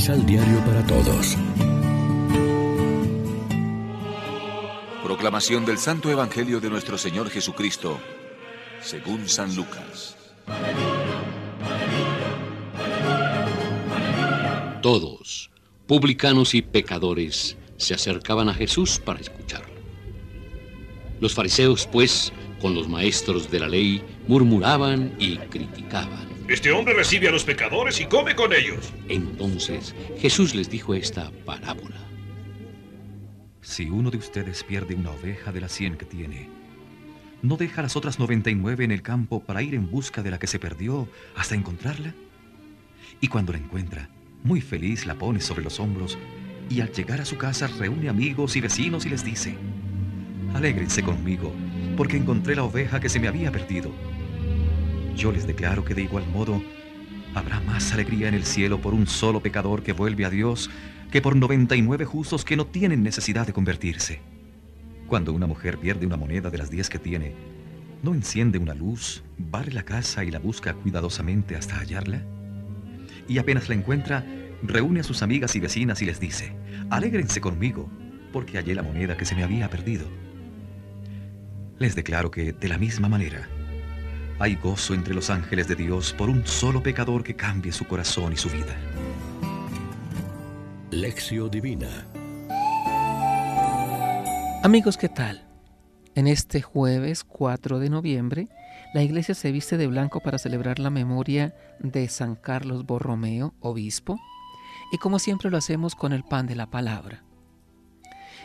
Misal Diario para Todos. Proclamación del Santo Evangelio de nuestro Señor Jesucristo, según San Lucas. Todos, publicanos y pecadores, se acercaban a Jesús para escucharlo. Los fariseos, pues, con los maestros de la ley, murmuraban y criticaban. Este hombre recibe a los pecadores y come con ellos. Entonces Jesús les dijo esta parábola. Si uno de ustedes pierde una oveja de las cien que tiene, ¿no deja las otras 99 en el campo para ir en busca de la que se perdió hasta encontrarla? Y cuando la encuentra, muy feliz la pone sobre los hombros y al llegar a su casa reúne amigos y vecinos y les dice, Alégrense conmigo, porque encontré la oveja que se me había perdido. Yo les declaro que de igual modo habrá más alegría en el cielo por un solo pecador que vuelve a Dios que por 99 justos que no tienen necesidad de convertirse. Cuando una mujer pierde una moneda de las 10 que tiene, ¿no enciende una luz, barre la casa y la busca cuidadosamente hasta hallarla? Y apenas la encuentra, reúne a sus amigas y vecinas y les dice, alégrense conmigo, porque hallé la moneda que se me había perdido. Les declaro que, de la misma manera, hay gozo entre los ángeles de Dios por un solo pecador que cambie su corazón y su vida. Lección Divina Amigos, ¿qué tal? En este jueves 4 de noviembre, la iglesia se viste de blanco para celebrar la memoria de San Carlos Borromeo, obispo, y como siempre lo hacemos con el pan de la palabra.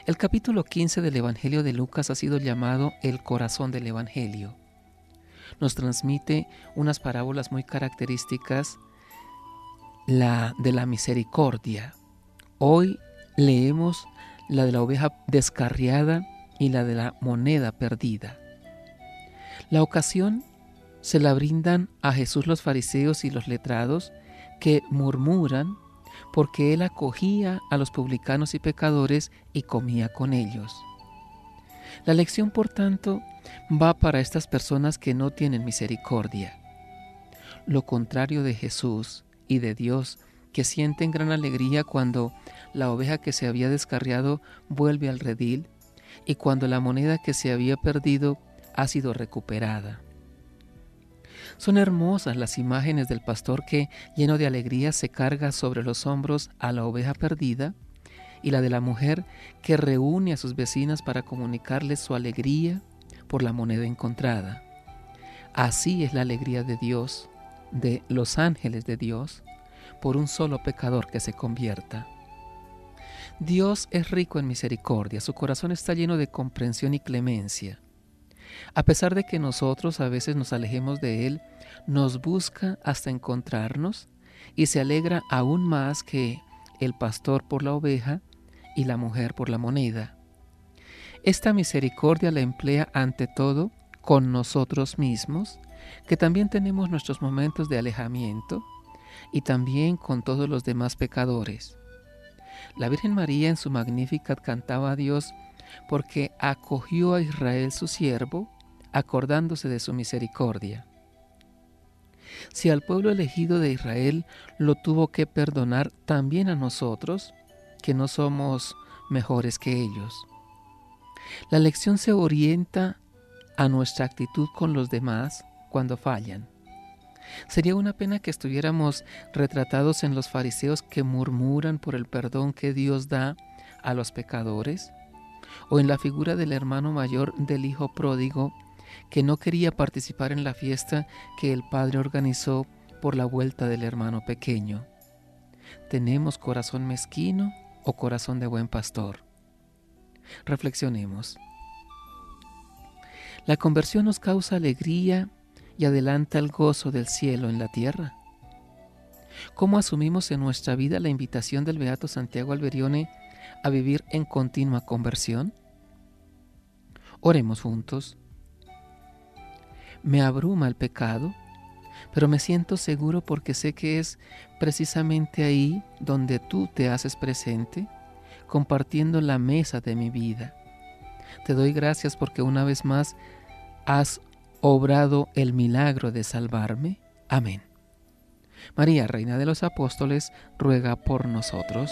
El capítulo 15 del Evangelio de Lucas ha sido llamado el corazón del Evangelio. Nos transmite unas parábolas muy características, la de la misericordia. Hoy leemos la de la oveja descarriada y la de la moneda perdida. La ocasión se la brindan a Jesús los fariseos y los letrados que murmuran porque él acogía a los publicanos y pecadores y comía con ellos. La lección, por tanto, va para estas personas que no tienen misericordia. Lo contrario de Jesús y de Dios, que sienten gran alegría cuando la oveja que se había descarriado vuelve al redil y cuando la moneda que se había perdido ha sido recuperada. Son hermosas las imágenes del pastor que, lleno de alegría, se carga sobre los hombros a la oveja perdida y la de la mujer que reúne a sus vecinas para comunicarles su alegría por la moneda encontrada. Así es la alegría de Dios, de los ángeles de Dios, por un solo pecador que se convierta. Dios es rico en misericordia, su corazón está lleno de comprensión y clemencia. A pesar de que nosotros a veces nos alejemos de Él, nos busca hasta encontrarnos y se alegra aún más que el pastor por la oveja y la mujer por la moneda. Esta misericordia la emplea ante todo con nosotros mismos, que también tenemos nuestros momentos de alejamiento, y también con todos los demás pecadores. La Virgen María en su Magnificat cantaba a Dios porque acogió a Israel su siervo, acordándose de su misericordia. Si al pueblo elegido de Israel lo tuvo que perdonar, también a nosotros, que no somos mejores que ellos. La lección se orienta a nuestra actitud con los demás cuando fallan. Sería una pena que estuviéramos retratados en los fariseos que murmuran por el perdón que Dios da a los pecadores, o en la figura del hermano mayor del hijo pródigo que no quería participar en la fiesta que el padre organizó por la vuelta del hermano pequeño. ¿Tenemos corazón mezquino o corazón de buen pastor? Reflexionemos. La conversión nos causa alegría y adelanta el gozo del cielo en la tierra. ¿Cómo asumimos en nuestra vida la invitación del Beato Santiago Alberione a vivir en continua conversión? Oremos juntos. Me abruma el pecado, pero me siento seguro porque sé que es precisamente ahí donde tú te haces presente, compartiendo la mesa de mi vida. Te doy gracias porque una vez más has obrado el milagro de salvarme. Amén. María, Reina de los Apóstoles, ruega por nosotros.